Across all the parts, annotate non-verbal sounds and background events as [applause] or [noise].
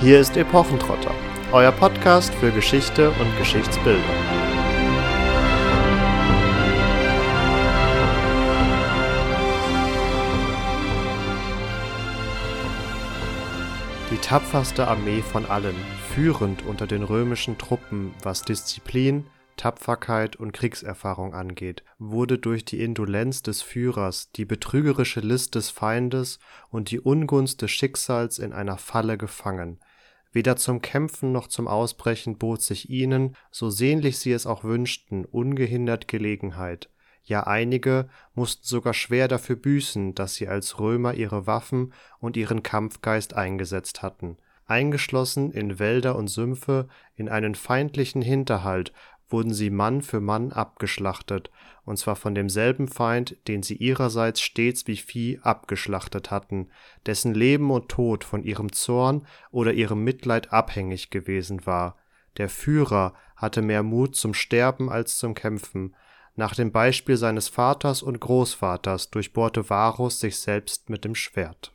Hier ist Epochentrotter, euer Podcast für Geschichte und Geschichtsbildung. Die tapferste Armee von allen, führend unter den römischen Truppen, was Disziplin, Tapferkeit und Kriegserfahrung angeht, wurde durch die Indolenz des Führers, die betrügerische List des Feindes und die Ungunst des Schicksals in einer Falle gefangen. Weder zum Kämpfen noch zum Ausbrechen bot sich ihnen, so sehnlich sie es auch wünschten, ungehindert Gelegenheit. Ja, einige mussten sogar schwer dafür büßen, dass sie als Römer ihre Waffen und ihren Kampfgeist eingesetzt hatten eingeschlossen in Wälder und Sümpfe, in einen feindlichen Hinterhalt, wurden sie Mann für Mann abgeschlachtet, und zwar von demselben Feind, den sie ihrerseits stets wie Vieh abgeschlachtet hatten, dessen Leben und Tod von ihrem Zorn oder ihrem Mitleid abhängig gewesen war. Der Führer hatte mehr Mut zum Sterben als zum Kämpfen. Nach dem Beispiel seines Vaters und Großvaters durchbohrte Varus sich selbst mit dem Schwert.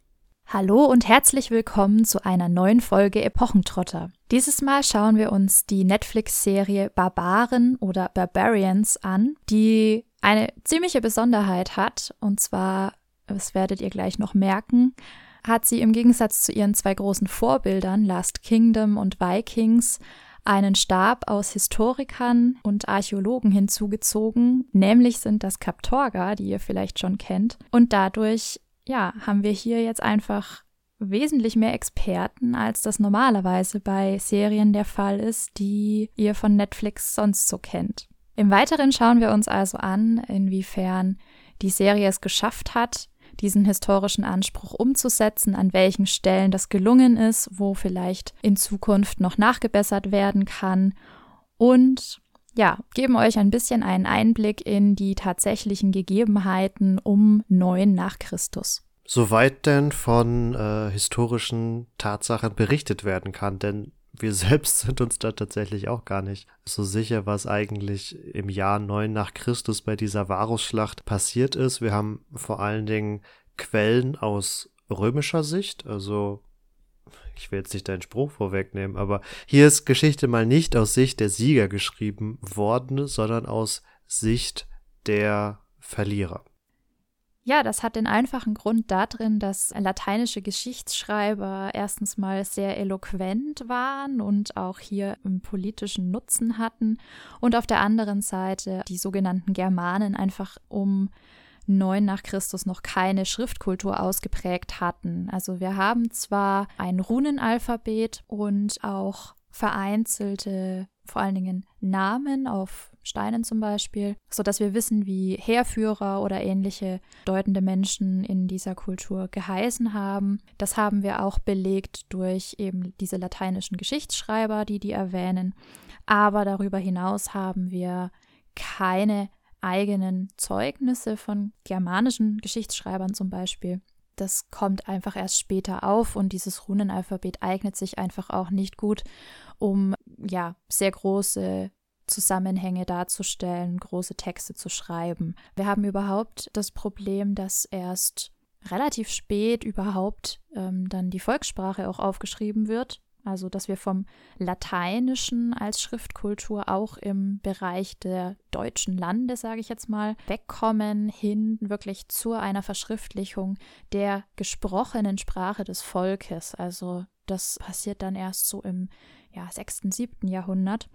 Hallo und herzlich willkommen zu einer neuen Folge Epochentrotter. Dieses Mal schauen wir uns die Netflix-Serie Barbaren oder Barbarians an, die eine ziemliche Besonderheit hat. Und zwar, das werdet ihr gleich noch merken, hat sie im Gegensatz zu ihren zwei großen Vorbildern Last Kingdom und Vikings einen Stab aus Historikern und Archäologen hinzugezogen, nämlich sind das Kaptorga, die ihr vielleicht schon kennt, und dadurch ja, haben wir hier jetzt einfach wesentlich mehr Experten, als das normalerweise bei Serien der Fall ist, die ihr von Netflix sonst so kennt. Im Weiteren schauen wir uns also an, inwiefern die Serie es geschafft hat, diesen historischen Anspruch umzusetzen, an welchen Stellen das gelungen ist, wo vielleicht in Zukunft noch nachgebessert werden kann und ja, geben euch ein bisschen einen Einblick in die tatsächlichen Gegebenheiten um 9 nach Christus. Soweit denn von äh, historischen Tatsachen berichtet werden kann, denn wir [laughs] selbst sind uns da tatsächlich auch gar nicht so sicher, was eigentlich im Jahr 9 nach Christus bei dieser Varusschlacht passiert ist. Wir haben vor allen Dingen Quellen aus römischer Sicht, also ich will jetzt nicht deinen Spruch vorwegnehmen, aber hier ist Geschichte mal nicht aus Sicht der Sieger geschrieben worden, sondern aus Sicht der Verlierer. Ja, das hat den einfachen Grund darin, dass lateinische Geschichtsschreiber erstens mal sehr eloquent waren und auch hier einen politischen Nutzen hatten und auf der anderen Seite die sogenannten Germanen einfach um 9 nach Christus noch keine Schriftkultur ausgeprägt hatten. Also wir haben zwar ein Runenalphabet und auch vereinzelte, vor allen Dingen Namen auf Steinen zum Beispiel, sodass wir wissen, wie Heerführer oder ähnliche deutende Menschen in dieser Kultur geheißen haben. Das haben wir auch belegt durch eben diese lateinischen Geschichtsschreiber, die die erwähnen. Aber darüber hinaus haben wir keine eigenen Zeugnisse von germanischen Geschichtsschreibern zum Beispiel. Das kommt einfach erst später auf und dieses Runenalphabet eignet sich einfach auch nicht gut, um ja sehr große Zusammenhänge darzustellen, große Texte zu schreiben. Wir haben überhaupt das Problem, dass erst relativ spät überhaupt ähm, dann die Volkssprache auch aufgeschrieben wird. Also, dass wir vom Lateinischen als Schriftkultur auch im Bereich der deutschen Lande, sage ich jetzt mal, wegkommen, hin wirklich zu einer Verschriftlichung der gesprochenen Sprache des Volkes. Also, das passiert dann erst so im ja, 6., 7. Jahrhundert.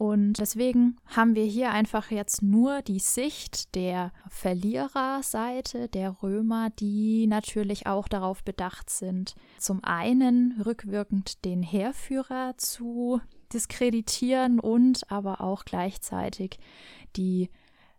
Und deswegen haben wir hier einfach jetzt nur die Sicht der Verliererseite, der Römer, die natürlich auch darauf bedacht sind, zum einen rückwirkend den Heerführer zu diskreditieren und aber auch gleichzeitig die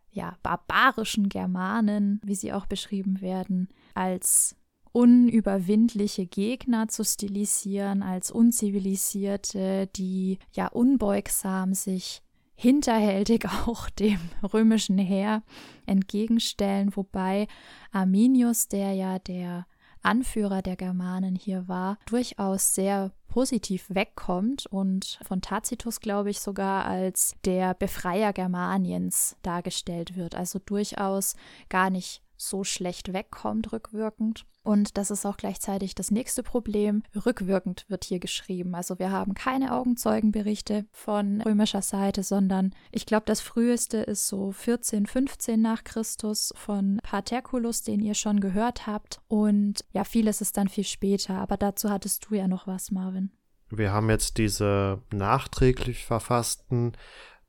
ja, barbarischen Germanen, wie sie auch beschrieben werden, als unüberwindliche Gegner zu stilisieren, als unzivilisierte, die ja unbeugsam sich hinterhältig [laughs] auch dem römischen Heer entgegenstellen, wobei Arminius, der ja der Anführer der Germanen hier war, durchaus sehr positiv wegkommt und von Tacitus, glaube ich, sogar als der Befreier Germaniens dargestellt wird. Also durchaus gar nicht so schlecht wegkommt rückwirkend. Und das ist auch gleichzeitig das nächste Problem. Rückwirkend wird hier geschrieben. Also wir haben keine Augenzeugenberichte von römischer Seite, sondern ich glaube, das früheste ist so 14, 15 nach Christus von Paterculus, den ihr schon gehört habt. Und ja, vieles ist dann viel später. Aber dazu hattest du ja noch was, Marvin. Wir haben jetzt diese nachträglich verfassten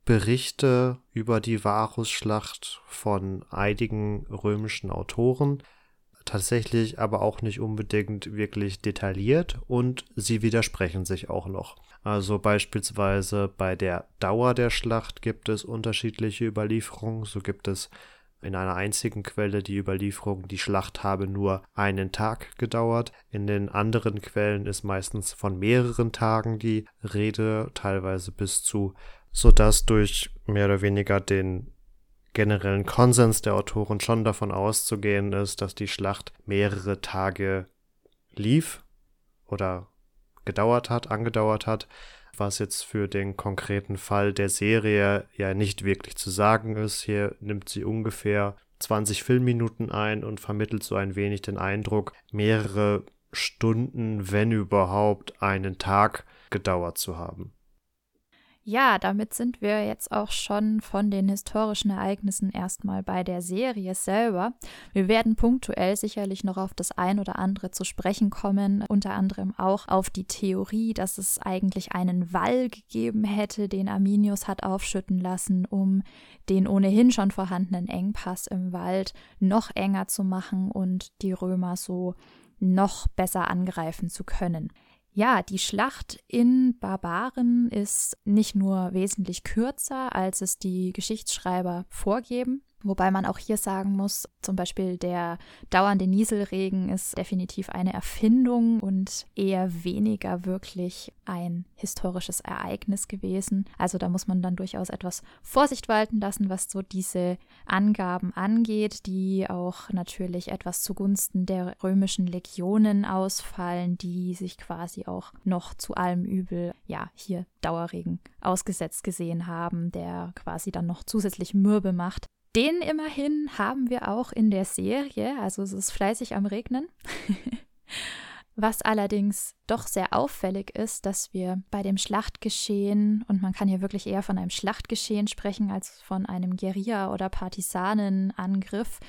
Berichte über die Varusschlacht von einigen römischen Autoren, tatsächlich aber auch nicht unbedingt wirklich detailliert und sie widersprechen sich auch noch. Also beispielsweise bei der Dauer der Schlacht gibt es unterschiedliche Überlieferungen. So gibt es in einer einzigen Quelle die Überlieferung, die Schlacht habe nur einen Tag gedauert. In den anderen Quellen ist meistens von mehreren Tagen die Rede, teilweise bis zu sodass durch mehr oder weniger den generellen Konsens der Autoren schon davon auszugehen ist, dass die Schlacht mehrere Tage lief oder gedauert hat, angedauert hat, was jetzt für den konkreten Fall der Serie ja nicht wirklich zu sagen ist. Hier nimmt sie ungefähr 20 Filmminuten ein und vermittelt so ein wenig den Eindruck, mehrere Stunden, wenn überhaupt, einen Tag gedauert zu haben. Ja, damit sind wir jetzt auch schon von den historischen Ereignissen erstmal bei der Serie selber. Wir werden punktuell sicherlich noch auf das ein oder andere zu sprechen kommen, unter anderem auch auf die Theorie, dass es eigentlich einen Wall gegeben hätte, den Arminius hat aufschütten lassen, um den ohnehin schon vorhandenen Engpass im Wald noch enger zu machen und die Römer so noch besser angreifen zu können. Ja, die Schlacht in Barbaren ist nicht nur wesentlich kürzer, als es die Geschichtsschreiber vorgeben, Wobei man auch hier sagen muss, zum Beispiel der dauernde Nieselregen ist definitiv eine Erfindung und eher weniger wirklich ein historisches Ereignis gewesen. Also da muss man dann durchaus etwas Vorsicht walten lassen, was so diese Angaben angeht, die auch natürlich etwas zugunsten der römischen Legionen ausfallen, die sich quasi auch noch zu allem Übel, ja, hier Dauerregen ausgesetzt gesehen haben, der quasi dann noch zusätzlich mürbe macht. Den immerhin haben wir auch in der Serie, also es ist fleißig am Regnen. [laughs] Was allerdings doch sehr auffällig ist, dass wir bei dem Schlachtgeschehen, und man kann hier wirklich eher von einem Schlachtgeschehen sprechen als von einem Guerilla- oder Partisanenangriff,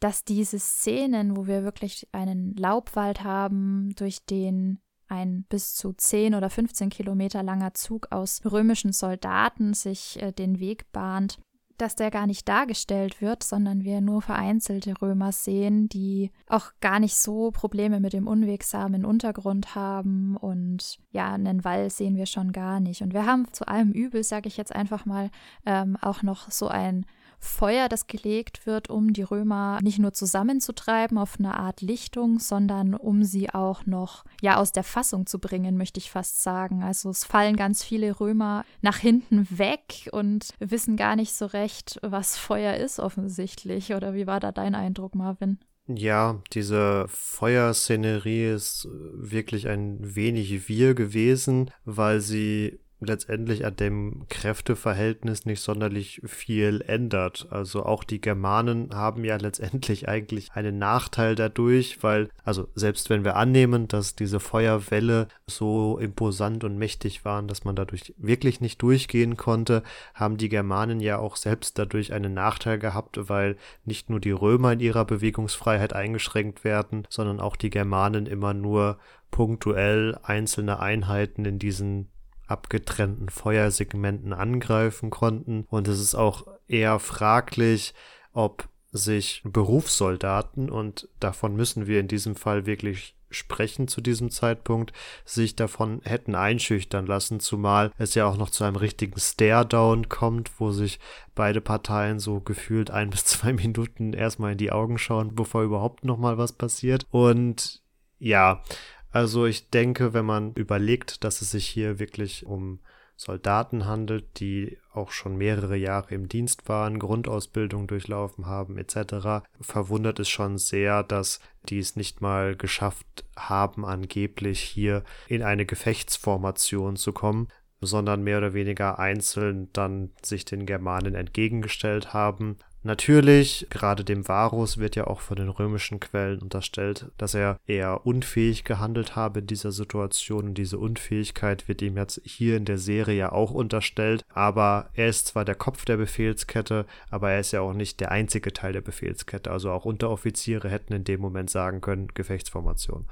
dass diese Szenen, wo wir wirklich einen Laubwald haben, durch den ein bis zu 10 oder 15 Kilometer langer Zug aus römischen Soldaten sich äh, den Weg bahnt, dass der gar nicht dargestellt wird, sondern wir nur vereinzelte Römer sehen, die auch gar nicht so Probleme mit dem unwegsamen Untergrund haben und ja, einen Wall sehen wir schon gar nicht. Und wir haben zu allem Übel, sage ich jetzt einfach mal, ähm, auch noch so ein Feuer, das gelegt wird, um die Römer nicht nur zusammenzutreiben auf eine Art Lichtung, sondern um sie auch noch ja aus der Fassung zu bringen, möchte ich fast sagen. Also es fallen ganz viele Römer nach hinten weg und wissen gar nicht so recht, was Feuer ist offensichtlich. Oder wie war da dein Eindruck, Marvin? Ja, diese Feuerszenerie ist wirklich ein wenig wir gewesen, weil sie letztendlich an dem Kräfteverhältnis nicht sonderlich viel ändert. Also auch die Germanen haben ja [laughs] letztendlich eigentlich einen Nachteil dadurch, weil, also selbst wenn wir annehmen, dass diese Feuerwelle so imposant und mächtig waren, dass man dadurch wirklich nicht durchgehen konnte, haben die Germanen ja auch selbst dadurch einen Nachteil gehabt, weil nicht nur die Römer in ihrer Bewegungsfreiheit eingeschränkt werden, sondern auch die Germanen immer nur punktuell einzelne Einheiten in diesen abgetrennten Feuersegmenten angreifen konnten. Und es ist auch eher fraglich, ob sich Berufssoldaten, und davon müssen wir in diesem Fall wirklich sprechen zu diesem Zeitpunkt, sich davon hätten einschüchtern lassen, zumal es ja auch noch zu einem richtigen Stare-Down kommt, wo sich beide Parteien so gefühlt ein bis zwei [laughs] Minuten erstmal in die Augen schauen, bevor überhaupt nochmal was passiert. Und ja, also ich denke, wenn man überlegt, dass es sich hier wirklich um Soldaten handelt, die auch schon mehrere Jahre im Dienst waren, Grundausbildung durchlaufen haben etc., verwundert es schon sehr, dass die es nicht mal geschafft haben, angeblich hier in eine Gefechtsformation zu kommen, sondern mehr oder weniger einzeln dann sich den Germanen entgegengestellt haben. Natürlich, gerade dem Varus wird ja auch von den römischen Quellen unterstellt, dass er eher unfähig gehandelt habe in dieser Situation. Und diese Unfähigkeit wird ihm jetzt hier in der Serie ja auch unterstellt, aber er ist zwar der Kopf der Befehlskette, aber er ist ja auch nicht der einzige Teil der Befehlskette, also auch Unteroffiziere hätten in dem Moment sagen können, Gefechtsformation.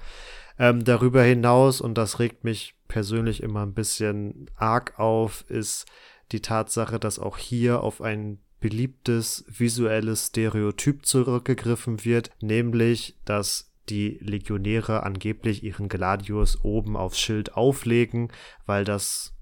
Ähm, darüber hinaus, und das regt mich persönlich immer ein bisschen arg auf, ist die Tatsache, dass auch hier auf ein beliebtes visuelles Stereotyp zurückgegriffen wird, nämlich dass die Legionäre angeblich ihren Gladius oben aufs Schild auflegen, weil das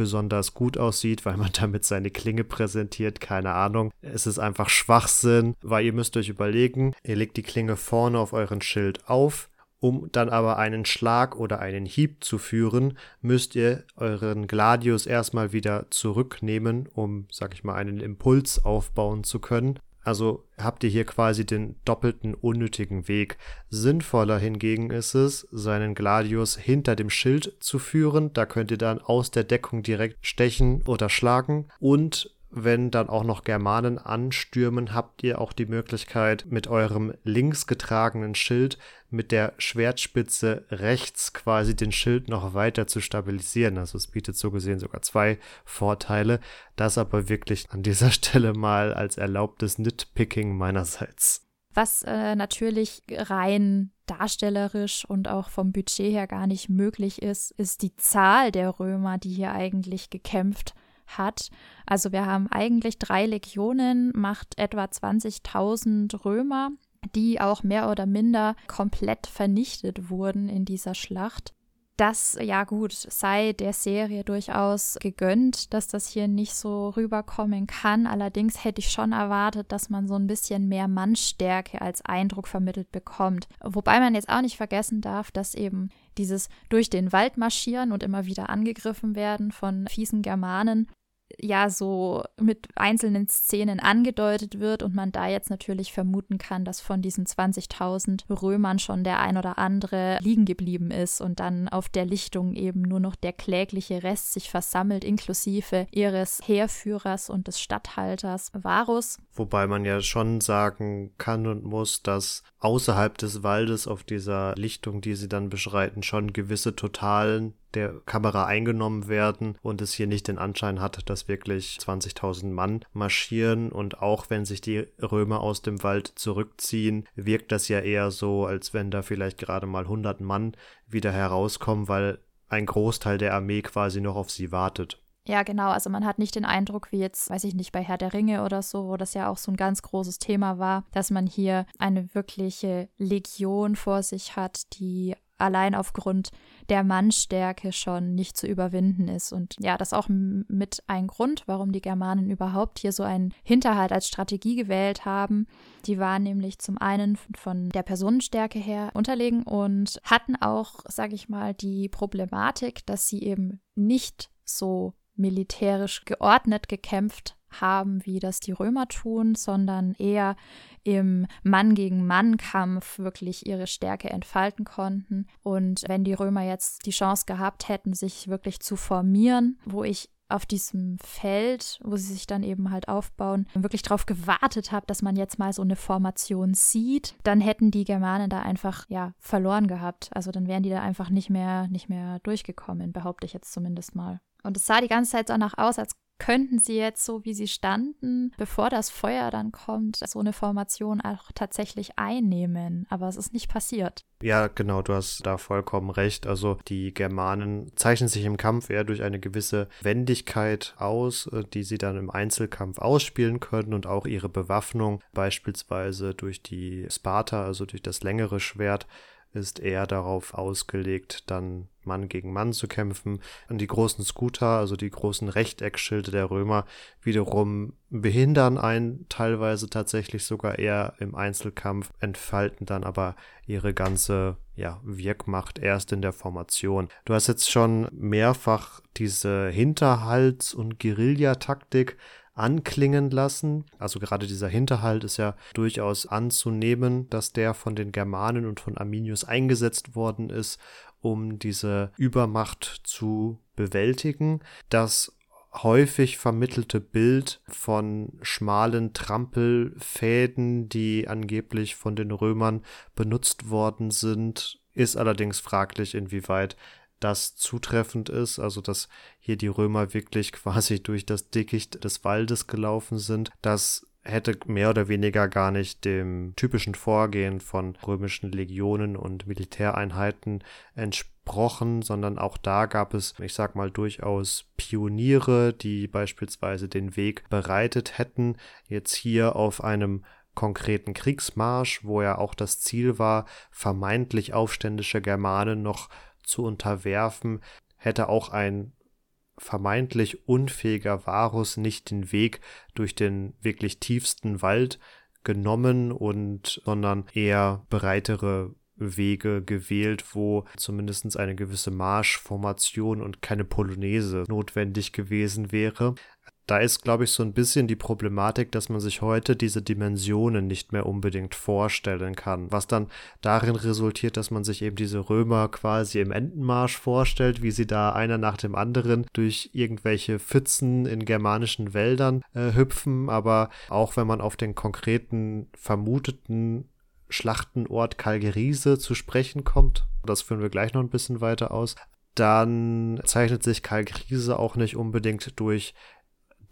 besonders gut aussieht, weil man [laughs] damit seine Klinge präsentiert, keine Ahnung. Es ist einfach Schwachsinn, weil ihr müsst euch überlegen, ihr legt die Klinge vorne auf euren Schild auf, um dann aber einen Schlag oder einen Hieb zu führen, müsst ihr euren Gladius erstmal wieder zurücknehmen, um, sag ich mal, einen Impuls aufbauen zu können. Also habt ihr hier quasi den doppelten unnötigen Weg. Sinnvoller hingegen ist es, seinen Gladius hinter dem Schild zu führen. Da könnt ihr dann aus der Deckung direkt stechen oder schlagen. Und wenn dann auch noch Germanen anstürmen, habt ihr auch die Möglichkeit, mit eurem links getragenen Schild mit der Schwertspitze rechts quasi den Schild noch weiter zu stabilisieren. Also es bietet so gesehen sogar zwei Vorteile. Das aber wirklich an dieser [laughs] Stelle mal als erlaubtes Nitpicking meinerseits. Was äh, natürlich rein darstellerisch und auch vom Budget her gar nicht möglich ist, ist die Zahl der Römer, die hier eigentlich gekämpft hat. Also wir haben eigentlich drei Legionen, macht etwa 20.000 Römer, die auch mehr oder minder komplett vernichtet wurden in dieser Schlacht. Das, ja gut, sei der Serie durchaus gegönnt, dass das hier nicht so rüberkommen kann. Allerdings hätte ich schon erwartet, dass man so ein bisschen mehr Mannstärke als Eindruck vermittelt bekommt. Wobei man jetzt auch nicht vergessen darf, dass eben dieses durch den Wald marschieren und immer wieder angegriffen werden von fiesen Germanen ja so mit einzelnen Szenen angedeutet wird und man da jetzt natürlich vermuten kann, dass von diesen 20.000 Römern schon der ein oder andere liegen geblieben ist und dann auf der Lichtung eben nur noch der klägliche Rest sich versammelt, inklusive ihres Heerführers und des Statthalters Varus. Wobei man ja schon sagen kann und muss, dass außerhalb des Waldes auf dieser Lichtung, die sie dann beschreiten, schon gewisse Totalen der Kamera eingenommen werden und es hier nicht den Anschein hat, dass wirklich 20.000 Mann marschieren und auch wenn sich die Römer aus dem Wald zurückziehen, wirkt das ja eher so, als wenn da vielleicht gerade mal 100 Mann wieder herauskommen, weil ein Großteil der Armee quasi noch auf sie wartet. Ja, genau. Also man hat nicht den Eindruck, wie jetzt, weiß ich nicht, bei Herr der Ringe oder so, wo das ja auch so ein ganz großes Thema war, dass man hier eine wirkliche Legion vor sich hat, die allein aufgrund der Mannstärke schon nicht zu überwinden ist. Und ja, das ist auch mit ein Grund, warum die Germanen überhaupt hier so einen Hinterhalt als Strategie gewählt haben. Die waren nämlich zum einen von der Personenstärke her unterlegen und hatten auch, sage ich mal, die Problematik, dass sie eben nicht so militärisch geordnet gekämpft haben, wie das die Römer tun, sondern eher im Mann gegen Mann Kampf wirklich ihre Stärke entfalten konnten. Und wenn die Römer jetzt die Chance gehabt hätten, sich wirklich zu formieren, wo ich auf diesem Feld, wo sie sich dann eben halt aufbauen, wirklich darauf gewartet habe, dass man jetzt mal so eine Formation sieht, dann hätten die Germanen da einfach ja verloren gehabt. Also dann wären die da einfach nicht mehr nicht mehr durchgekommen, behaupte ich jetzt zumindest mal. Und es sah die ganze Zeit danach aus, als könnten sie jetzt so, wie sie standen, bevor das Feuer dann kommt, so eine Formation auch tatsächlich einnehmen. Aber es ist nicht passiert. Ja, genau, du hast da vollkommen recht. Also die Germanen zeichnen sich im Kampf eher durch eine gewisse Wendigkeit aus, äh, die sie dann im Einzelkampf ausspielen können und auch ihre Bewaffnung, beispielsweise durch die Sparta, also durch das längere Schwert, ist eher darauf ausgelegt, dann Mann gegen Mann zu kämpfen. Und die großen Scooter, also die großen Rechteckschilde der Römer, wiederum behindern einen teilweise tatsächlich sogar eher im Einzelkampf, entfalten dann aber ihre ganze ja, Wirkmacht erst in der Formation. Du hast jetzt schon mehrfach diese Hinterhalts- und Guerillataktik anklingen lassen. Also gerade dieser Hinterhalt ist ja durchaus anzunehmen, dass der von den Germanen und von Arminius eingesetzt worden ist, um diese Übermacht zu bewältigen. Das häufig vermittelte Bild von schmalen Trampelfäden, die angeblich von den Römern benutzt worden sind, ist allerdings fraglich, inwieweit das zutreffend ist, also dass hier die Römer wirklich [laughs] quasi durch das Dickicht des Waldes gelaufen sind. Das hätte mehr oder weniger gar nicht dem typischen Vorgehen von römischen Legionen und Militäreinheiten entsprochen, sondern auch da gab es, ich sag mal, durchaus Pioniere, die beispielsweise den Weg bereitet hätten. Jetzt hier auf einem konkreten Kriegsmarsch, wo ja auch das Ziel war, vermeintlich aufständische Germanen noch zu unterwerfen, hätte auch ein vermeintlich unfähiger Varus nicht den Weg durch den wirklich tiefsten Wald genommen und sondern eher breitere Wege gewählt, wo zumindest eine gewisse Marschformation und keine Polonaise notwendig gewesen wäre da ist, glaube ich, so ein bisschen die Problematik, dass man sich heute diese Dimensionen nicht mehr unbedingt vorstellen kann. Was dann darin resultiert, dass man sich eben diese Römer quasi im Entenmarsch vorstellt, wie sie da einer nach dem anderen durch irgendwelche Pfützen in germanischen Wäldern äh, hüpfen. Aber auch wenn man auf den konkreten vermuteten Schlachtenort Kalgerise zu sprechen kommt, das führen wir gleich noch ein bisschen weiter aus, dann zeichnet sich Kalkrise auch nicht unbedingt durch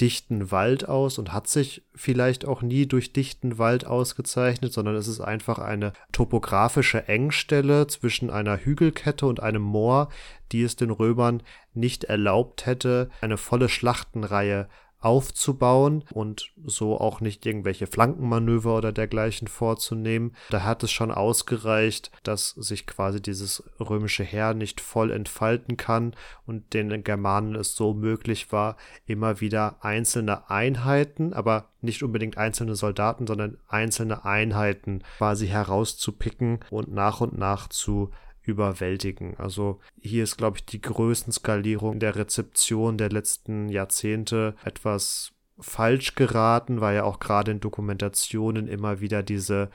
dichten Wald aus und hat sich vielleicht auch nie durch dichten Wald ausgezeichnet, sondern es ist einfach eine topografische Engstelle zwischen einer Hügelkette und einem Moor, die es den Römern nicht erlaubt hätte, eine volle Schlachtenreihe aufzubauen und so auch nicht irgendwelche Flankenmanöver oder dergleichen vorzunehmen. Da hat es schon ausgereicht, dass sich quasi dieses römische Heer nicht voll entfalten kann und den Germanen es so möglich war, immer wieder einzelne Einheiten, aber nicht unbedingt einzelne Soldaten, sondern einzelne Einheiten quasi herauszupicken und nach und nach zu überwältigen. Also hier ist, glaube ich, die Größenskalierung der Rezeption der letzten Jahrzehnte etwas falsch geraten, weil ja auch gerade in Dokumentationen immer wieder diese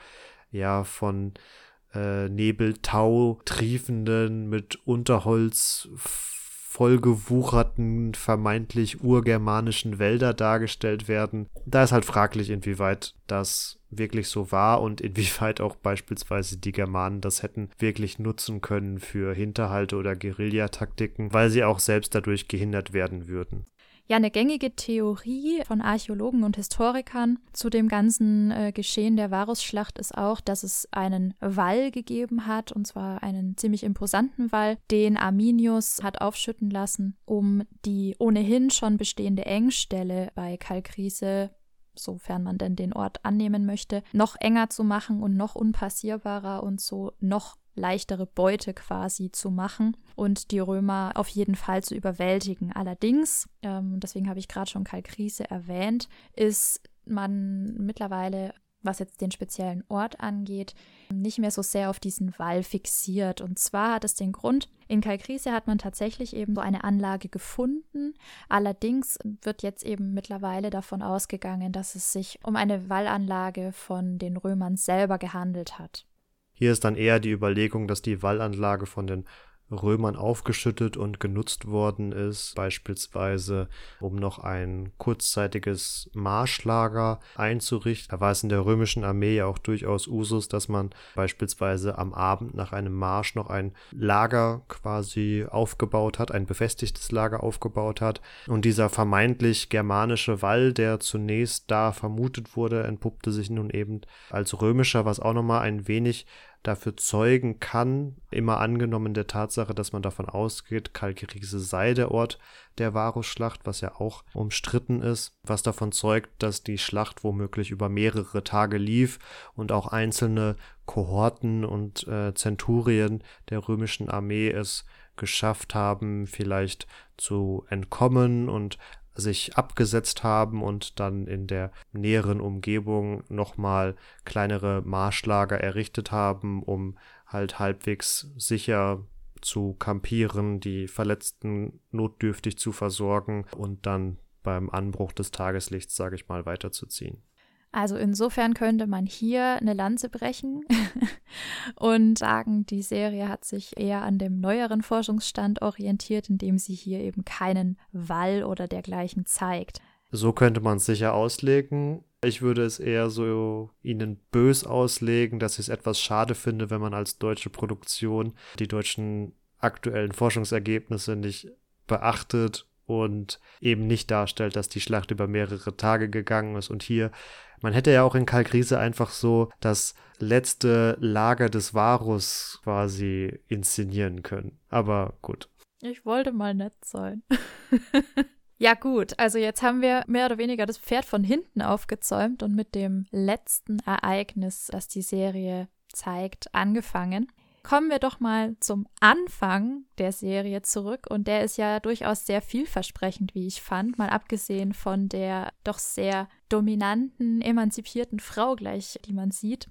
ja von äh, Nebeltau triefenden mit Unterholz vollgewucherten, vermeintlich urgermanischen Wälder dargestellt werden. Da ist halt fraglich, inwieweit das wirklich so war und inwieweit auch beispielsweise die Germanen das hätten wirklich nutzen können für Hinterhalte oder Guerillataktiken, weil sie auch selbst dadurch gehindert werden würden. Ja, eine gängige Theorie von Archäologen und Historikern zu dem ganzen äh, Geschehen der Varusschlacht ist auch, dass es einen Wall gegeben hat, und zwar einen ziemlich imposanten Wall, den Arminius hat aufschütten lassen, um die ohnehin schon bestehende Engstelle bei Kalkriese sofern man denn den Ort annehmen möchte, noch enger zu machen und noch unpassierbarer und so noch leichtere Beute quasi zu machen und die Römer auf jeden Fall zu überwältigen. Allerdings, ähm, deswegen habe ich gerade schon Kalkrise erwähnt, ist man mittlerweile was jetzt den speziellen Ort angeht, nicht mehr so sehr auf diesen Wall fixiert. Und zwar hat es den Grund, in Kalkrise hat man tatsächlich eben so eine Anlage gefunden. Allerdings wird jetzt eben mittlerweile davon ausgegangen, dass es sich um eine Wallanlage von den Römern selber gehandelt hat. Hier ist dann eher die Überlegung, dass die Wallanlage von den Römern aufgeschüttet und genutzt worden ist, beispielsweise um noch ein kurzzeitiges Marschlager einzurichten. Da war es in der römischen Armee ja auch durchaus Usus, dass man beispielsweise am Abend nach einem Marsch noch ein Lager quasi aufgebaut hat, ein befestigtes Lager aufgebaut hat. Und dieser vermeintlich germanische Wall, der zunächst da vermutet wurde, entpuppte sich nun eben als römischer, was auch nochmal ein wenig dafür zeugen kann, immer angenommen der Tatsache, dass man davon ausgeht, Kalkirise sei der Ort der Varusschlacht, was ja auch umstritten ist, was davon zeugt, dass die Schlacht womöglich über mehrere Tage lief und auch einzelne Kohorten und äh, Zenturien der römischen Armee es geschafft haben, vielleicht zu entkommen und sich abgesetzt haben und dann in der näheren Umgebung nochmal kleinere Marschlager errichtet haben, um halt halbwegs sicher zu kampieren, die Verletzten notdürftig zu versorgen und dann beim Anbruch des Tageslichts, sage ich mal, weiterzuziehen. Also insofern könnte man hier eine Lanze brechen [laughs] und sagen, die Serie hat sich eher an dem neueren Forschungsstand orientiert, indem sie hier eben keinen Wall oder dergleichen zeigt. So könnte man es sicher auslegen. Ich würde es eher so ihnen bös auslegen, dass ich es etwas schade finde, wenn man als deutsche Produktion die deutschen aktuellen Forschungsergebnisse nicht beachtet und eben nicht darstellt, dass die Schlacht über mehrere Tage gegangen ist. Und hier, man hätte ja auch in Kalkrise einfach so das letzte Lager des Varus quasi inszenieren können. Aber gut. Ich wollte mal nett sein. [laughs] ja gut, also jetzt haben wir mehr oder weniger das Pferd von hinten aufgezäumt und mit dem letzten Ereignis, das die Serie zeigt, angefangen kommen wir doch mal zum Anfang der Serie zurück. Und der ist ja durchaus sehr vielversprechend, wie ich fand, mal abgesehen von der doch sehr dominanten, emanzipierten Frau gleich, die man sieht.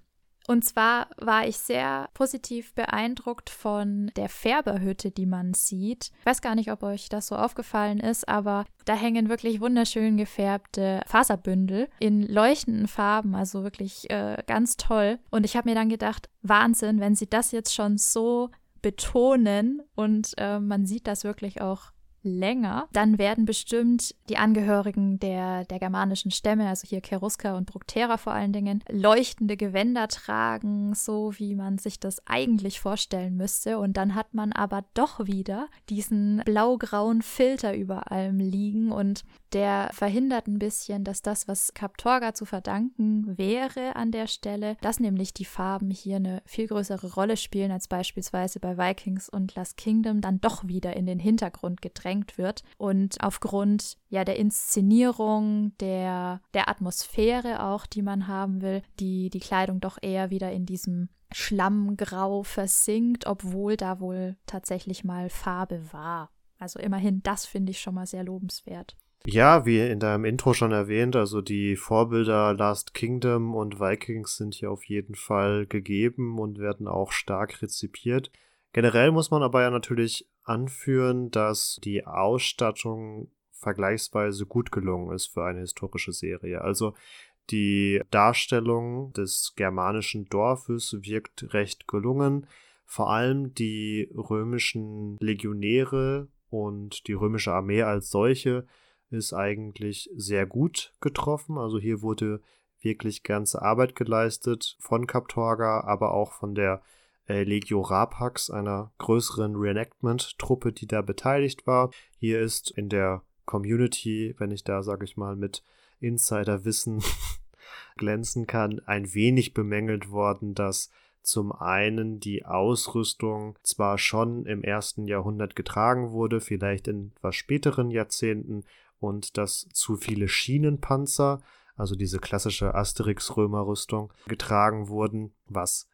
Und zwar war ich sehr positiv beeindruckt von der Färberhütte, die man sieht. Ich weiß gar nicht, ob euch das so aufgefallen ist, aber da hängen wirklich wunderschön gefärbte Faserbündel in leuchtenden Farben, also wirklich äh, ganz toll. Und ich habe mir dann gedacht, Wahnsinn, wenn sie das jetzt schon so betonen und äh, man sieht das wirklich auch länger, dann werden bestimmt die Angehörigen der, der germanischen Stämme, also hier Cherusker und Bructera vor allen Dingen, leuchtende Gewänder tragen, so wie man sich das eigentlich vorstellen müsste. Und dann hat man aber doch wieder diesen blau-grauen Filter über allem liegen und der verhindert ein bisschen, dass das, was Kaptorga zu verdanken wäre an der Stelle, dass nämlich die Farben hier eine viel größere Rolle spielen als beispielsweise bei Vikings und Last Kingdom, dann doch wieder in den Hintergrund gedrängt wird. Und aufgrund ja der Inszenierung, der, der Atmosphäre auch, die man haben will, die die Kleidung doch eher wieder in diesem Schlammgrau versinkt, obwohl da wohl tatsächlich mal Farbe war. Also immerhin, das finde ich schon mal sehr lobenswert. Ja, wie in deinem Intro schon erwähnt, also die Vorbilder Last Kingdom und Vikings sind hier auf jeden Fall gegeben und werden auch stark rezipiert. Generell muss man aber ja natürlich anführen, dass die Ausstattung vergleichsweise gut gelungen ist für eine historische Serie. Also die Darstellung des germanischen Dorfes wirkt recht gelungen. Vor allem die römischen Legionäre und die römische Armee als solche ist eigentlich sehr gut getroffen. Also hier wurde wirklich ganze Arbeit geleistet von Kaptorga, aber auch von der äh, Legio Rapax, einer größeren Reenactment-Truppe, die da beteiligt war. Hier ist in der Community, wenn ich da, sage ich mal, mit Insiderwissen [laughs] glänzen kann, ein wenig bemängelt worden, dass zum einen die Ausrüstung zwar schon im ersten Jahrhundert getragen wurde, vielleicht in etwas späteren Jahrzehnten, und dass zu viele Schienenpanzer, also diese klassische Asterix-Römer-Rüstung, getragen wurden, was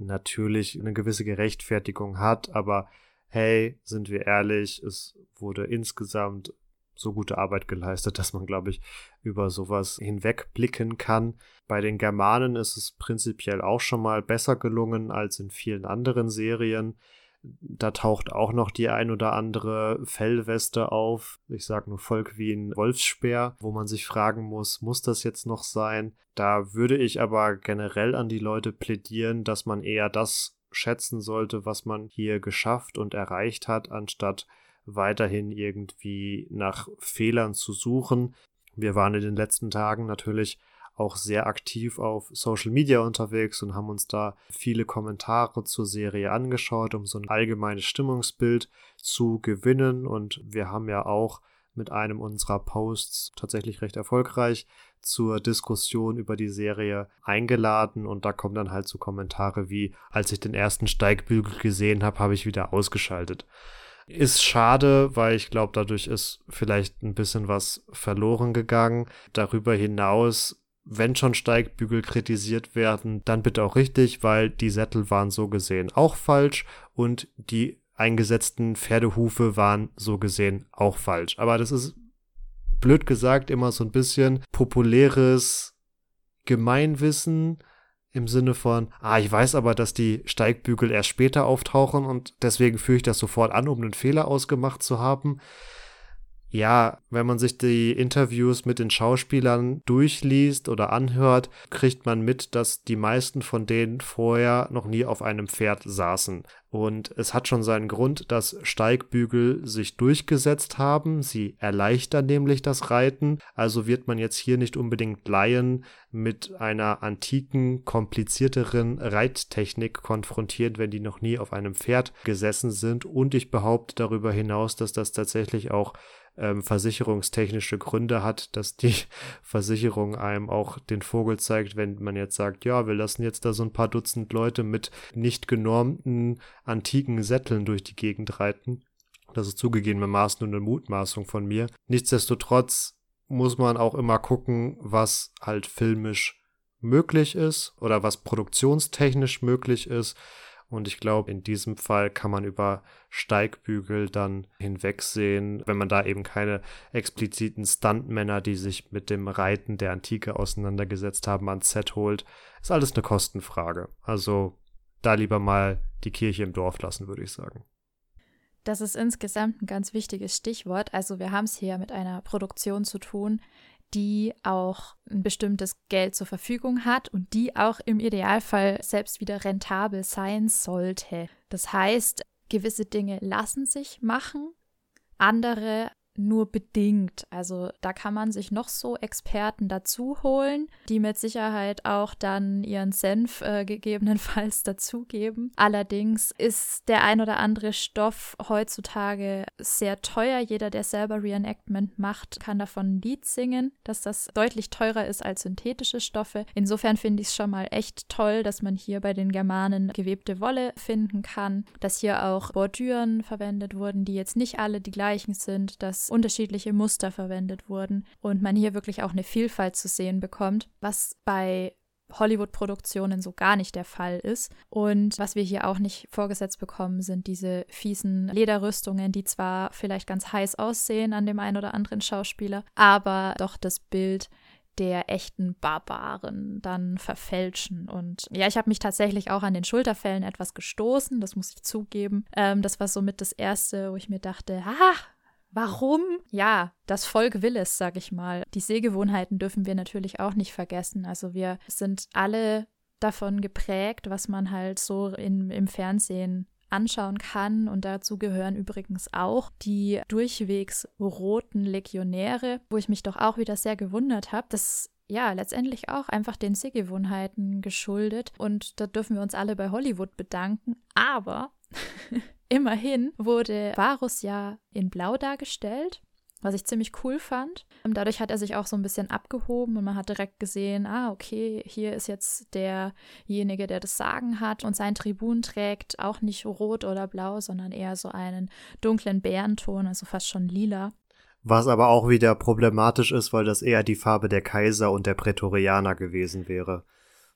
natürlich eine gewisse Gerechtfertigung hat, aber hey, sind wir ehrlich, es wurde insgesamt so gute Arbeit geleistet, [laughs] dass man, glaube ich, über sowas hinwegblicken kann. Bei den Germanen ist es prinzipiell auch schon mal besser gelungen als in vielen anderen Serien. Da taucht auch noch die ein oder andere Fellweste auf. Ich sage nur Volk wie ein Wolfsspeer, wo man sich fragen muss, muss das jetzt noch sein? Da würde ich aber generell an die Leute plädieren, dass man eher das schätzen sollte, was man hier geschafft und erreicht hat, anstatt weiterhin irgendwie nach Fehlern zu suchen. Wir waren in den letzten Tagen natürlich auch sehr aktiv auf Social Media unterwegs und haben uns da viele Kommentare zur Serie angeschaut, um so ein allgemeines Stimmungsbild zu gewinnen. Und wir haben ja auch mit einem unserer Posts tatsächlich recht erfolgreich zur Diskussion über die Serie eingeladen und da kommen dann halt so Kommentare wie, als ich den ersten Steigbügel gesehen habe, habe ich wieder ausgeschaltet. Ist schade, weil ich glaube, dadurch ist vielleicht ein bisschen was verloren gegangen. Darüber hinaus wenn schon Steigbügel kritisiert werden, dann bitte auch richtig, weil die Sättel waren so gesehen auch falsch und die eingesetzten Pferdehufe waren so gesehen auch falsch. Aber das ist blöd gesagt immer so ein bisschen populäres Gemeinwissen im Sinne von, ah, ich weiß aber, dass die Steigbügel erst später auftauchen und deswegen führe ich das sofort an, um einen Fehler ausgemacht zu haben ja, wenn man sich die Interviews mit den Schauspielern durchliest oder anhört, kriegt man mit, dass die meisten von denen vorher noch nie auf einem Pferd saßen. Und es hat schon seinen Grund, dass Steigbügel sich durchgesetzt haben. Sie erleichtern nämlich das Reiten. Also wird man jetzt hier nicht unbedingt Laien mit einer antiken, komplizierteren Reittechnik konfrontiert, wenn die noch nie auf einem Pferd gesessen sind. Und ich behaupte darüber hinaus, dass das tatsächlich auch ähm, versicherungstechnische Gründe hat, dass die [laughs] Versicherung einem auch den Vogel zeigt, wenn man jetzt sagt, ja, wir lassen jetzt da so ein paar Dutzend Leute mit nicht genormten antiken Sätteln durch die Gegend reiten. Das ist zugegebenermaßen nur eine Mutmaßung von mir. Nichtsdestotrotz muss man auch immer gucken, was halt filmisch möglich ist oder was produktionstechnisch möglich ist und ich glaube, in diesem Fall kann man über Steigbügel dann hinwegsehen, wenn man da eben keine expliziten Stuntmänner, die sich mit dem Reiten der Antike auseinandergesetzt haben, ans Set holt. Ist alles eine Kostenfrage. Also da lieber mal die Kirche im Dorf lassen, würde ich sagen. Das ist insgesamt ein ganz wichtiges Stichwort. Also wir haben es hier mit einer Produktion zu tun, die auch ein bestimmtes Geld zur Verfügung hat und die auch im Idealfall selbst wieder rentabel sein sollte. Das heißt, gewisse Dinge lassen sich machen, andere nur bedingt. Also da kann man sich noch so Experten dazu holen, die mit Sicherheit auch dann ihren Senf äh, gegebenenfalls [laughs] dazugeben. Allerdings ist der ein oder andere Stoff heutzutage sehr teuer. Jeder, der selber Reenactment macht, kann davon ein Lied singen, dass das deutlich teurer ist als synthetische Stoffe. Insofern finde ich es schon mal echt toll, dass man hier bei den Germanen gewebte Wolle finden kann, dass hier auch Bordüren verwendet wurden, die jetzt nicht alle die gleichen sind, dass unterschiedliche Muster verwendet wurden und man hier wirklich auch eine Vielfalt zu sehen bekommt, was bei Hollywood-Produktionen so gar nicht der Fall ist. Und was wir hier auch nicht vorgesetzt bekommen, sind diese fiesen Lederrüstungen, die zwar vielleicht ganz heiß aussehen an dem einen oder anderen Schauspieler, aber doch das Bild der echten Barbaren dann verfälschen. Und ja, ich habe mich tatsächlich auch an den Schulterfällen etwas gestoßen, das muss ich zugeben. Ähm, das war somit das Erste, wo ich mir dachte, haha, Warum? Ja, das Volk will es, sag ich mal. Die Sehgewohnheiten dürfen wir natürlich auch nicht vergessen. Also wir sind alle davon geprägt, was man halt so in, im Fernsehen anschauen kann. Und dazu gehören übrigens auch die durchwegs roten Legionäre, wo ich mich doch auch wieder sehr gewundert habe. Das ja, letztendlich auch einfach den Sehgewohnheiten geschuldet. Und da dürfen wir uns alle bei Hollywood bedanken. Aber [laughs] Immerhin wurde Varus ja in Blau dargestellt, was ich ziemlich cool fand. Dadurch hat er sich auch so ein bisschen abgehoben und man hat direkt gesehen, ah, okay, hier ist jetzt derjenige, der das Sagen hat und sein Tribun trägt auch nicht rot oder blau, sondern eher so einen dunklen Bärenton, also fast schon lila. Was aber auch wieder problematisch ist, weil das eher die Farbe der Kaiser und der Prätorianer gewesen wäre.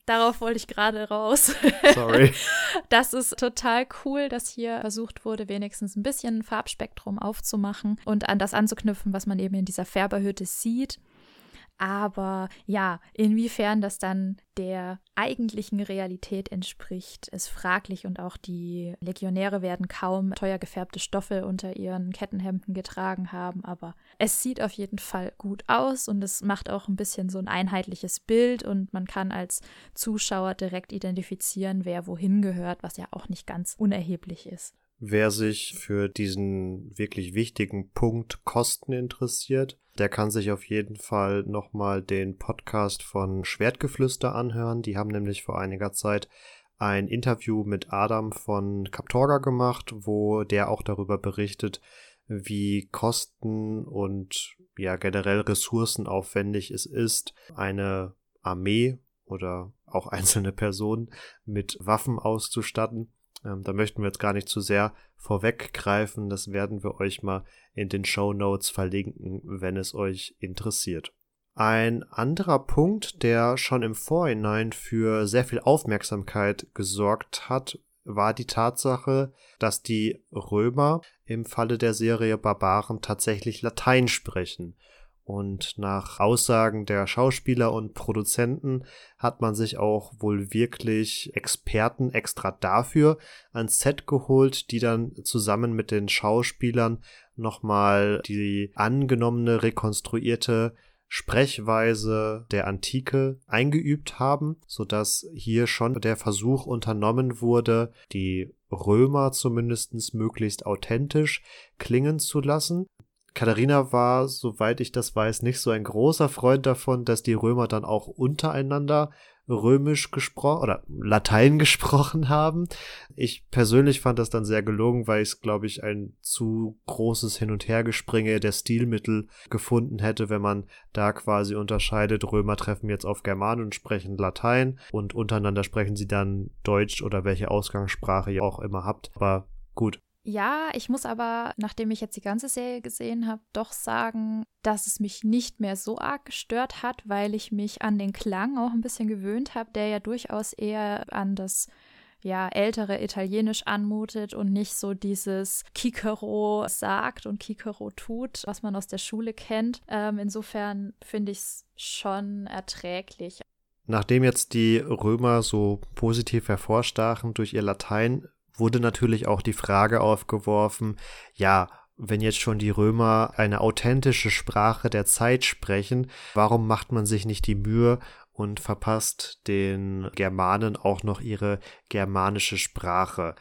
Darauf wollte ich gerade raus. Sorry. [laughs] Das ist total cool, dass hier versucht wurde, wenigstens ein bisschen Farbspektrum aufzumachen und an das anzuknüpfen, was man eben in dieser Färberhütte sieht. Aber ja, inwiefern das dann der eigentlichen Realität entspricht, ist fraglich und auch die Legionäre werden kaum teuer gefärbte Stoffe unter ihren Kettenhemden getragen haben, aber es sieht auf jeden Fall gut aus und es macht auch ein bisschen so ein einheitliches Bild und man kann als Zuschauer direkt identifizieren, wer wohin gehört, was ja auch nicht ganz unerheblich ist. Wer sich für diesen wirklich wichtigen Punkt Kosten interessiert, der kann sich auf jeden Fall nochmal den Podcast von Schwertgeflüster anhören. Die haben nämlich vor einiger Zeit ein Interview mit Adam von Kaptorga gemacht, wo der auch darüber berichtet, wie kosten- und ja generell ressourcenaufwendig es ist, eine Armee oder auch [laughs] einzelne Personen mit Waffen auszustatten. Ähm, da möchten wir jetzt gar nicht zu sehr vorweggreifen. Das werden wir euch mal in den Show Notes verlinken, wenn es euch interessiert. Ein anderer Punkt, der schon im Vorhinein für sehr viel Aufmerksamkeit gesorgt hat, war die Tatsache, dass die Römer im Falle der Serie Barbaren tatsächlich Latein sprechen. Und nach Aussagen der Schauspieler und Produzenten hat man sich auch wohl wirklich Experten extra dafür ans Set geholt, die dann zusammen mit den Schauspielern nochmal die angenommene, rekonstruierte Sprechweise der Antike eingeübt haben, so dass hier schon der Versuch unternommen wurde, die Römer zumindest möglichst authentisch klingen zu lassen. Katharina war, soweit ich das weiß, nicht so ein großer Freund davon, dass die Römer dann auch untereinander Römisch gesprochen oder Latein [laughs] gesprochen haben. Ich persönlich fand das dann sehr gelogen, weil ich es, glaube ich, ein zu großes Hin- und Hergespringe der Stilmittel gefunden hätte, wenn man da quasi unterscheidet, Römer treffen jetzt auf Germanen und sprechen Latein und untereinander sprechen sie dann Deutsch oder welche Ausgangssprache ihr auch immer habt. Aber gut, ja, ich muss aber, nachdem ich jetzt die ganze Serie gesehen habe, doch sagen, dass es mich nicht mehr so arg gestört hat, weil ich mich an den Klang auch ein bisschen gewöhnt habe, der ja durchaus eher an das ja, ältere Italienisch anmutet und nicht so dieses Kikero sagt und Kikero tut, was man aus der Schule kennt. Ähm, insofern finde ich es schon erträglich. Nachdem jetzt die Römer so positiv hervorstachen durch ihr Latein, wurde natürlich auch die Frage aufgeworfen, ja, wenn jetzt schon die Römer eine authentische Sprache der Zeit sprechen, warum macht man sich nicht die Mühe und verpasst den Germanen auch noch ihre germanische Sprache?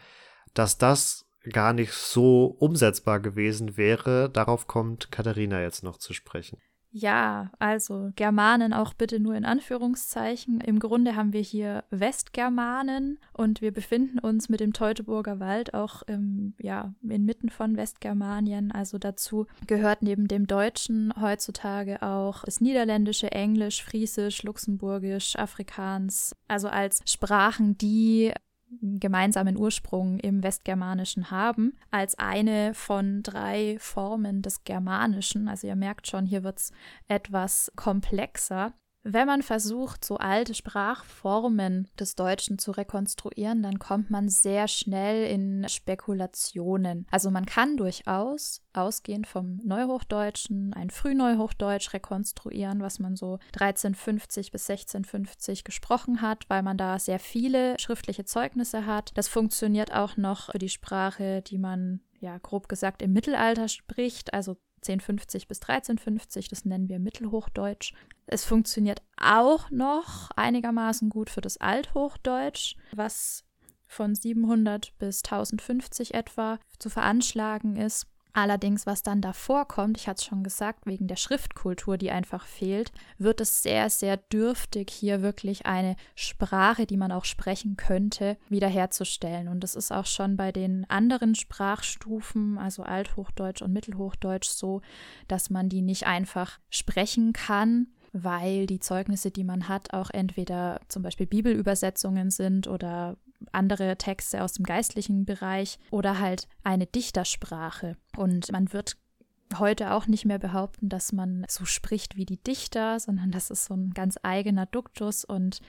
Dass das gar nicht so umsetzbar gewesen wäre, darauf kommt Katharina jetzt noch zu sprechen. Ja, also Germanen auch bitte nur in Anführungszeichen. Im Grunde haben wir hier Westgermanen und wir befinden uns mit dem Teutoburger Wald auch im, ja, inmitten von Westgermanien. Also dazu gehört neben dem Deutschen heutzutage auch das Niederländische, Englisch, Friesisch, Luxemburgisch, Afrikaans. Also als Sprachen, die gemeinsamen Ursprung im Westgermanischen haben, als eine von drei Formen des Germanischen. Also ihr merkt schon, hier wird es etwas komplexer. Wenn man versucht, so alte Sprachformen des Deutschen zu rekonstruieren, dann kommt man sehr schnell in Spekulationen. Also man kann durchaus ausgehend vom Neuhochdeutschen ein Frühneuhochdeutsch rekonstruieren, was man so 1350 bis 1650 gesprochen hat, weil man da sehr viele schriftliche Zeugnisse hat. Das funktioniert auch noch für die Sprache, die man ja grob gesagt im Mittelalter spricht, also 1050 bis 1350, das nennen wir Mittelhochdeutsch. Es funktioniert auch noch einigermaßen gut für das Althochdeutsch, was von 700 bis 1050 etwa zu veranschlagen ist. Allerdings, was dann davor kommt, ich hatte es schon gesagt, wegen der Schriftkultur, die einfach fehlt, wird es sehr, sehr dürftig, hier wirklich eine Sprache, die man auch sprechen könnte, wiederherzustellen. Und das ist auch schon bei den anderen Sprachstufen, also Althochdeutsch und Mittelhochdeutsch, so, dass man die nicht einfach sprechen kann, weil die Zeugnisse, die man hat, auch entweder zum Beispiel Bibelübersetzungen sind oder andere Texte aus dem geistlichen Bereich oder halt eine Dichtersprache. Und man wird heute auch nicht mehr behaupten, dass man so spricht wie die Dichter, sondern das ist so ein ganz eigener Duktus und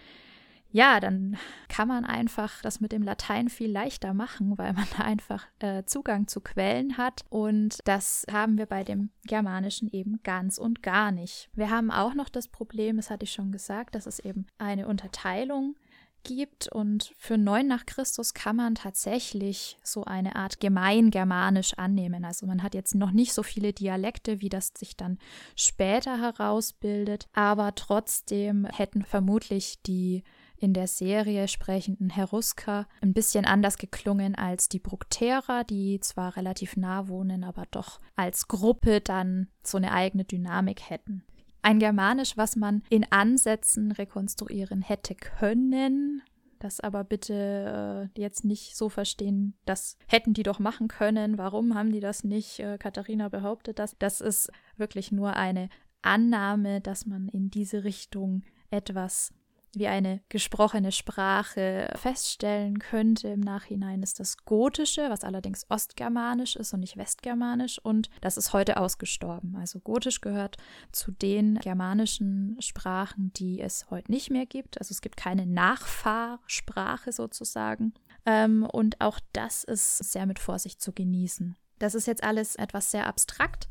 ja, dann kann man einfach das mit dem Latein viel leichter machen, weil man da [laughs] einfach äh, Zugang zu Quellen hat. Und das haben wir bei dem Germanischen eben ganz und gar nicht. Wir haben auch noch das Problem, das hatte ich schon gesagt, dass es eben eine Unterteilung gibt und für 9 nach Christus kann man tatsächlich so eine Art Gemeingermanisch annehmen. Also man hat jetzt noch nicht so viele Dialekte, wie das sich dann später herausbildet, aber trotzdem hätten vermutlich die in der Serie sprechenden Herusker ein bisschen anders geklungen als die Brukterer, die zwar relativ nah wohnen, aber doch als Gruppe dann so eine eigene Dynamik hätten. Ein Germanisch, was man in Ansätzen rekonstruieren hätte können, das aber bitte äh, jetzt nicht so verstehen, das hätten die doch machen können, warum haben die das nicht? Äh, Katharina behauptet das. Das ist wirklich nur eine Annahme, dass man in diese Richtung etwas wie eine gesprochene Sprache feststellen könnte im Nachhinein, ist das Gotische, was allerdings Ostgermanisch ist und nicht Westgermanisch. Und das ist heute ausgestorben. Also Gotisch gehört zu den germanischen Sprachen, die es heute nicht mehr gibt. Also es gibt keine Nachfahrsprache sozusagen. Ähm, und auch das ist sehr mit Vorsicht zu genießen. Das ist jetzt alles etwas sehr abstrakt.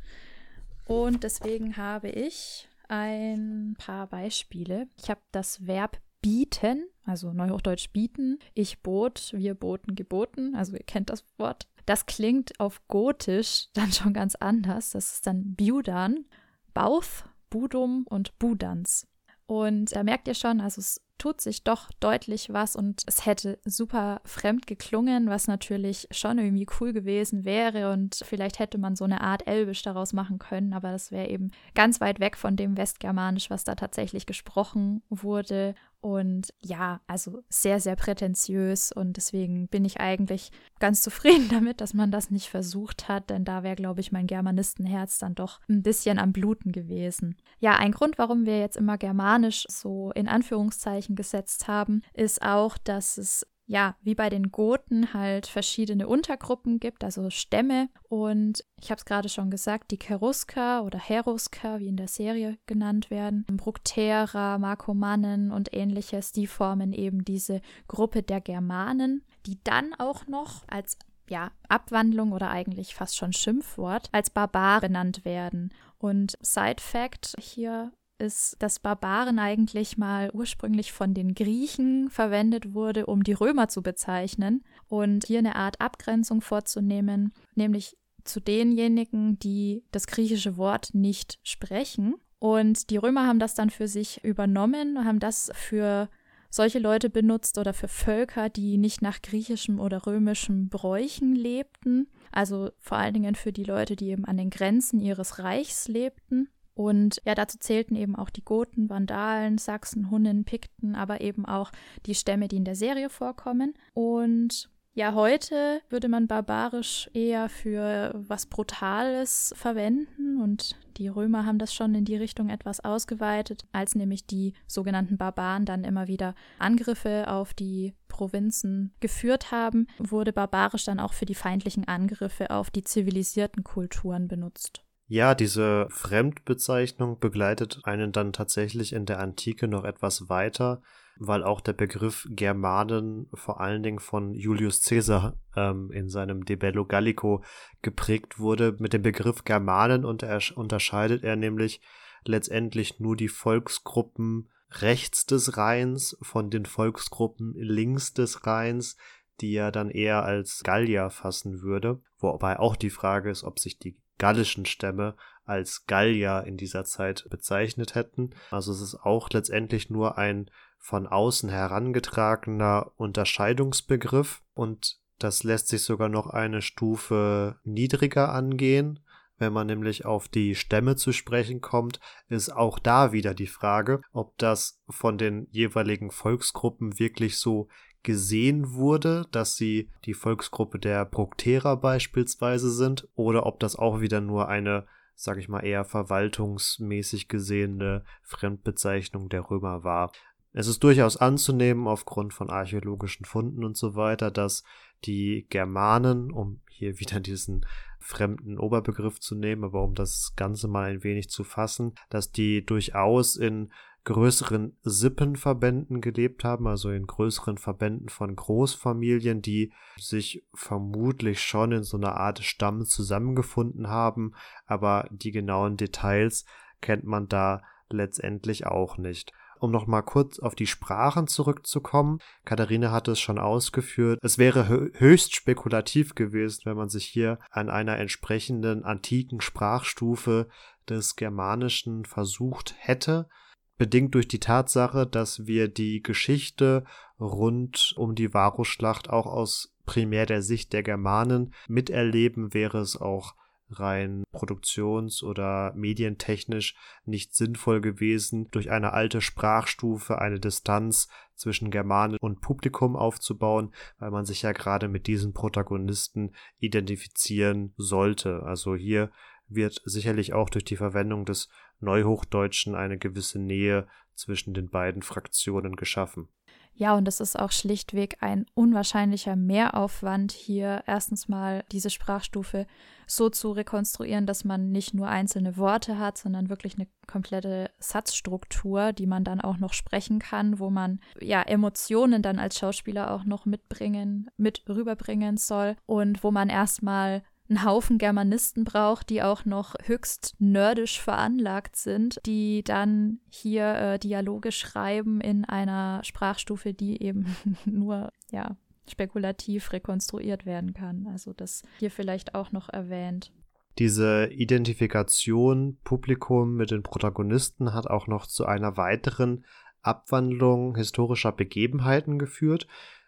Und deswegen habe ich ein paar Beispiele. Ich habe das Verb bieten, also Neuhochdeutsch bieten. Ich bot, wir boten, geboten. Also ihr kennt das Wort. Das klingt auf Gotisch dann schon ganz anders. Das ist dann Budan, Bauth, Budum und Budans. Und da merkt ihr schon, also es tut sich doch deutlich was und es hätte super fremd geklungen, was natürlich schon irgendwie cool gewesen wäre und vielleicht hätte man so eine Art Elbisch daraus machen können, aber das wäre eben ganz weit weg von dem Westgermanisch, was da tatsächlich gesprochen wurde und ja, also sehr, sehr prätentiös und deswegen bin ich eigentlich ganz zufrieden [laughs] damit, dass man das nicht versucht hat, denn da wäre, glaube ich, mein Germanistenherz dann doch ein bisschen am Bluten gewesen. Ja, ein Grund, warum wir jetzt immer Germanisch so in Anführungszeichen gesetzt haben, ist auch, dass es ja, wie bei den Goten halt verschiedene Untergruppen gibt, also Stämme. Und ich habe es gerade schon gesagt, die Cherusker oder Herusker, wie in der Serie genannt werden, Bructera, Markomannen und ähnliches, die formen eben diese Gruppe der Germanen, die dann auch noch als ja, Abwandlung oder eigentlich fast schon Schimpfwort als Barbar benannt werden. Und Side Fact hier ist, dass Barbaren eigentlich mal ursprünglich von den Griechen verwendet wurde, um die Römer zu bezeichnen und hier eine Art Abgrenzung vorzunehmen, nämlich zu denjenigen, die das griechische Wort nicht sprechen. Und die Römer haben das dann für sich übernommen, haben das für solche Leute benutzt oder für Völker, die nicht nach griechischem oder römischem Bräuchen lebten. Also vor allen Dingen für die Leute, die eben an den Grenzen ihres Reichs lebten. Und ja, dazu zählten eben auch die Goten, Vandalen, Sachsen, Hunnen, Pikten, aber eben auch die Stämme, die in der Serie vorkommen. Und ja, heute würde man barbarisch eher für was Brutales verwenden und die Römer haben das schon in die Richtung etwas ausgeweitet, als nämlich die sogenannten Barbaren dann immer wieder Angriffe auf die Provinzen geführt haben, wurde barbarisch dann auch für die feindlichen Angriffe auf die zivilisierten Kulturen benutzt. Ja, diese Fremdbezeichnung begleitet einen dann tatsächlich in der Antike noch etwas weiter, weil auch der Begriff Germanen vor allen Dingen von Julius Caesar ähm, in seinem De Bello Gallico geprägt wurde. Mit dem Begriff Germanen unter unterscheidet er nämlich letztendlich nur die Volksgruppen rechts des Rheins von den Volksgruppen links des Rheins, die er dann eher als Gallier fassen würde. Wobei auch die Frage ist, ob sich die gallischen Stämme als Gallier in dieser Zeit bezeichnet hätten. Also es ist auch letztendlich nur ein von außen herangetragener Unterscheidungsbegriff und das lässt sich sogar noch eine Stufe niedriger angehen. Wenn man nämlich auf die Stämme zu sprechen kommt, ist auch da wieder die Frage, ob das von den jeweiligen Volksgruppen wirklich so gesehen wurde, dass sie die Volksgruppe der Bructerer beispielsweise sind, oder ob das auch wieder nur eine, sag ich mal, eher verwaltungsmäßig gesehene Fremdbezeichnung der Römer war. Es ist durchaus anzunehmen, aufgrund von archäologischen Funden und so weiter, dass die Germanen, um hier wieder diesen fremden Oberbegriff zu nehmen, aber um das Ganze mal ein wenig zu fassen, dass die durchaus in größeren Sippenverbänden gelebt haben, also in größeren Verbänden von Großfamilien, die sich vermutlich schon in so einer Art Stamm zusammengefunden haben, aber die genauen Details kennt man da letztendlich auch nicht. Um noch mal kurz auf die Sprachen zurückzukommen, Katharina hat es schon ausgeführt, es wäre höchst spekulativ gewesen, wenn man sich hier an einer entsprechenden antiken Sprachstufe des Germanischen versucht hätte bedingt durch die Tatsache, dass wir die Geschichte rund um die Varusschlacht auch aus primär der Sicht der Germanen miterleben, wäre es auch rein produktions- oder medientechnisch nicht sinnvoll gewesen, durch eine alte Sprachstufe eine Distanz zwischen Germanen und Publikum aufzubauen, weil man sich ja gerade mit diesen Protagonisten identifizieren sollte. Also hier wird sicherlich auch durch die Verwendung des Neuhochdeutschen eine gewisse Nähe zwischen den beiden Fraktionen geschaffen. Ja, und es ist auch schlichtweg ein unwahrscheinlicher Mehraufwand, hier erstens mal diese Sprachstufe so zu rekonstruieren, dass man nicht nur einzelne Worte hat, sondern wirklich eine komplette Satzstruktur, die man dann auch noch sprechen kann, wo man ja Emotionen dann als Schauspieler auch noch mitbringen, mit rüberbringen soll und wo man erstmal einen Haufen Germanisten braucht, die auch noch höchst nerdisch veranlagt sind, die dann hier äh, Dialoge schreiben in einer Sprachstufe, die eben [laughs] nur, ja, spekulativ rekonstruiert werden kann. Also das hier vielleicht auch noch erwähnt. Diese Identifikation Publikum mit den Protagonisten hat auch noch zu einer weiteren Abwandlung historischer Begebenheiten geführt.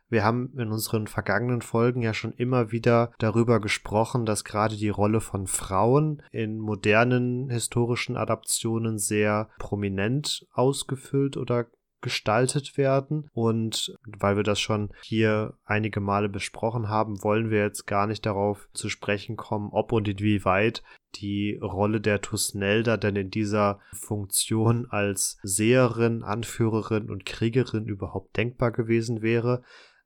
Wir haben in unseren vergangenen Folgen ja schon immer wieder darüber gesprochen, dass gerade die Rolle von Frauen in modernen historischen Adaptionen sehr prominent ausgefüllt oder gestaltet werden. Und weil wir das schon hier einige Male besprochen haben, wollen wir jetzt gar nicht darauf zu sprechen kommen, ob und inwieweit die Rolle der Tusnelda denn in dieser Funktion als Seherin, Anführerin und Kriegerin überhaupt denkbar gewesen wäre.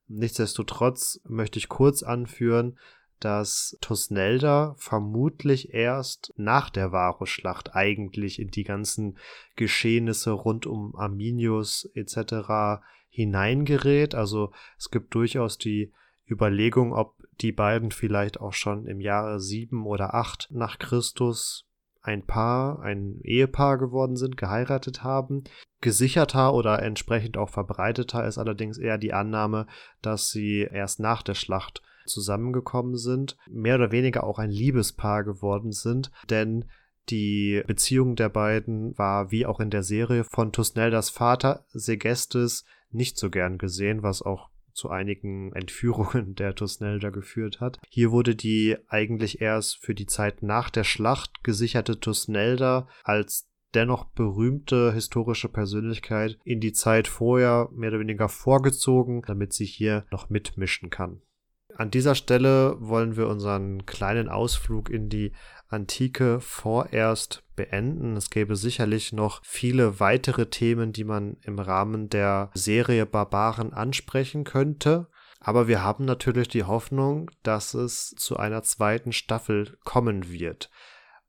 Nichtsdestotrotz möchte ich kurz anführen, dass Tusnelda vermutlich erst nach der Varusschlacht eigentlich in die ganzen Geschehnisse rund um Arminius etc. hineingerät. Also es gibt durchaus die Überlegung, ob die beiden vielleicht auch schon im Jahre sieben oder acht nach Christus ein Paar, ein Ehepaar geworden sind, geheiratet haben. Gesicherter oder entsprechend auch verbreiteter ist allerdings eher die Annahme, dass sie erst nach der Schlacht zusammengekommen sind, mehr oder weniger auch ein Liebespaar geworden sind, denn die Beziehung der beiden war wie auch in der Serie von Tusneldas Vater Segestes nicht so gern gesehen, was auch zu einigen [laughs] Entführungen der Tusnelda geführt hat. Hier wurde die eigentlich erst für die Zeit nach der Schlacht gesicherte Tusnelda als dennoch berühmte historische Persönlichkeit in die Zeit vorher mehr oder weniger vorgezogen, damit sie hier noch mitmischen kann. An dieser Stelle wollen wir unseren kleinen Ausflug in die Antike vorerst beenden. Es gäbe sicherlich noch viele weitere Themen, die man im Rahmen der Serie Barbaren ansprechen könnte. Aber wir haben natürlich die Hoffnung, dass es zu einer zweiten Staffel kommen wird.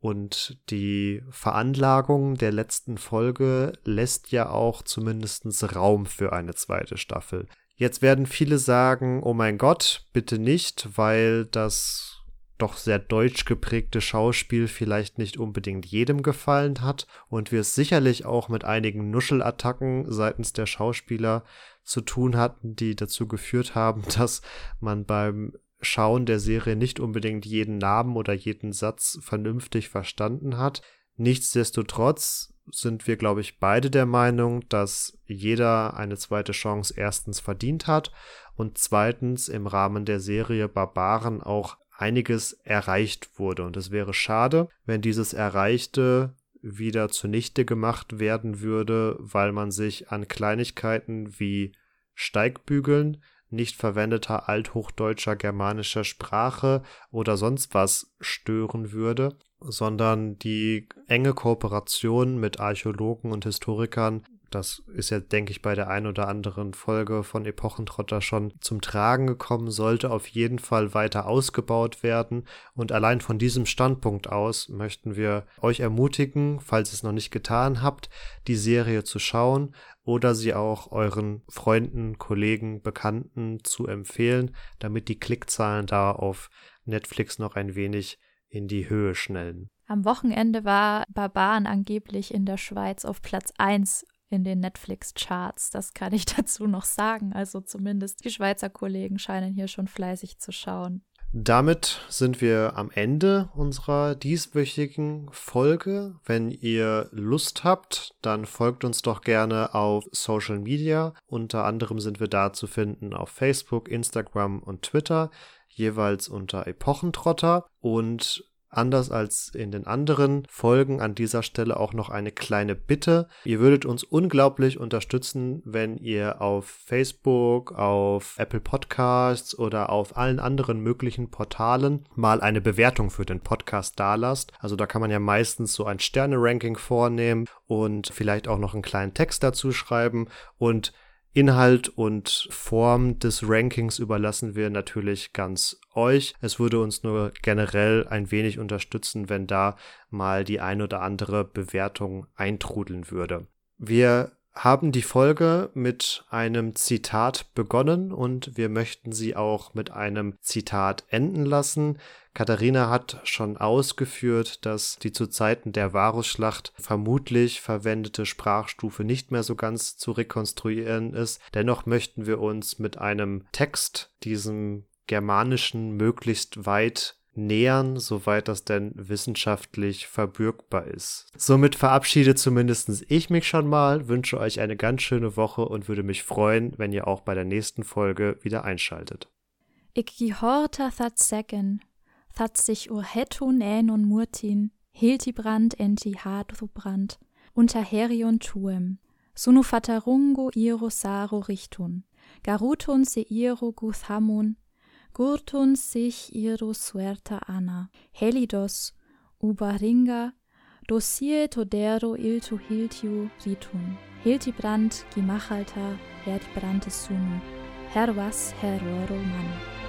Und die Veranlagung der letzten Folge lässt ja auch zumindest Raum für eine zweite Staffel. Jetzt werden viele sagen, oh mein Gott, bitte nicht, weil das doch sehr deutsch geprägte Schauspiel vielleicht nicht unbedingt jedem gefallen hat und wir es sicherlich auch mit einigen Nuschelattacken seitens der Schauspieler zu tun hatten, die dazu geführt haben, [laughs] dass man beim Schauen der Serie nicht unbedingt jeden Namen oder jeden Satz vernünftig verstanden hat. Nichtsdestotrotz sind wir, glaube ich, beide der Meinung, dass jeder eine zweite Chance erstens verdient hat und zweitens im Rahmen der Serie Barbaren auch einiges erreicht wurde. Und es wäre schade, wenn dieses Erreichte wieder zunichte gemacht werden würde, weil man sich an Kleinigkeiten wie Steigbügeln, nicht verwendeter althochdeutscher germanischer Sprache oder sonst was stören würde sondern die enge Kooperation mit Archäologen und Historikern das ist ja, denke ich, bei der ein oder anderen Folge von Epochentrotter schon zum Tragen gekommen, sollte auf jeden Fall weiter ausgebaut werden. Und allein von diesem Standpunkt aus möchten wir euch ermutigen, falls ihr es noch nicht getan habt, die Serie zu schauen oder sie auch euren Freunden, Kollegen, Bekannten zu empfehlen, damit die Klickzahlen da auf Netflix noch ein wenig in die Höhe schnellen. Am Wochenende war Barbaren angeblich in der Schweiz auf Platz 1 in den Netflix-Charts. Das kann ich [laughs] dazu noch sagen. Also zumindest die Schweizer Kollegen scheinen hier schon fleißig zu schauen. Damit sind wir am Ende unserer dieswöchigen Folge. Wenn ihr Lust habt, dann folgt uns doch gerne auf Social Media. Unter anderem sind wir da zu finden auf Facebook, Instagram und Twitter jeweils unter Epochentrotter und Anders als in den anderen Folgen an dieser Stelle auch noch eine kleine Bitte. Ihr würdet uns unglaublich unterstützen, wenn ihr auf Facebook, auf Apple Podcasts oder auf allen anderen möglichen Portalen mal eine Bewertung für den Podcast dalasst. Also da kann man ja meistens so ein Sterne-Ranking vornehmen und vielleicht auch noch einen kleinen Text dazu schreiben und Inhalt und Form des Rankings überlassen wir natürlich ganz euch. Es würde uns nur generell ein wenig unterstützen, wenn da mal die ein oder andere Bewertung eintrudeln würde. Wir haben die Folge mit einem Zitat begonnen und wir möchten sie auch mit einem Zitat enden lassen. Katharina hat schon ausgeführt, dass die zu Zeiten der Varusschlacht vermutlich verwendete Sprachstufe nicht mehr so ganz zu rekonstruieren ist. Dennoch möchten wir uns mit einem Text diesem germanischen möglichst weit nähern, soweit das denn wissenschaftlich verbürgbar ist. Somit verabschiede zumindest ich mich schon mal, wünsche euch eine ganz schöne Woche und würde mich freuen, wenn ihr auch bei der nächsten Folge wieder einschaltet. Ik gehorta that second, that sich ur hetun änon murtin, hilti brand enti hadru brand, unter herion tuem, sunu fatarungo iro saro richtun, garutun se iro guthamun, gurtun sich iro suerta ana, helidos, ubaringa, dosie todero iltu hiltiu ritun, hilti brand gimachalta, herdi brandis sunu, hervas heroro manu.